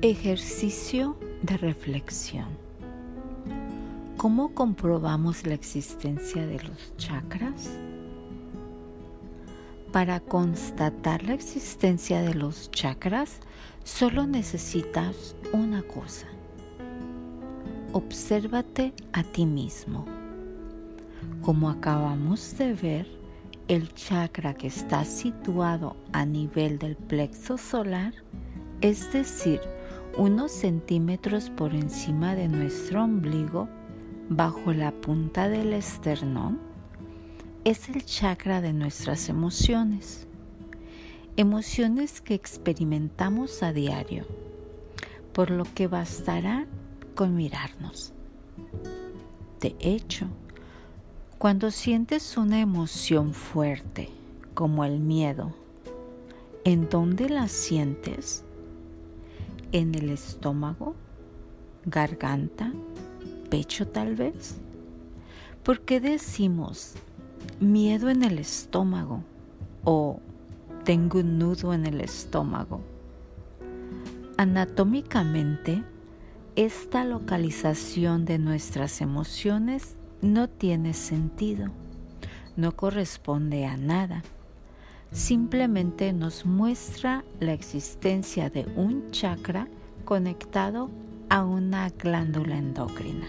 Ejercicio de reflexión. ¿Cómo comprobamos la existencia de los chakras? Para constatar la existencia de los chakras, solo necesitas una cosa. Obsérvate a ti mismo. Como acabamos de ver, el chakra que está situado a nivel del plexo solar, es decir, unos centímetros por encima de nuestro ombligo, bajo la punta del esternón, es el chakra de nuestras emociones. Emociones que experimentamos a diario, por lo que bastará con mirarnos. De hecho, cuando sientes una emoción fuerte, como el miedo, ¿en dónde la sientes? En el estómago, garganta, pecho tal vez? ¿Por qué decimos miedo en el estómago o tengo un nudo en el estómago? Anatómicamente, esta localización de nuestras emociones no tiene sentido, no corresponde a nada simplemente nos muestra la existencia de un chakra conectado a una glándula endocrina.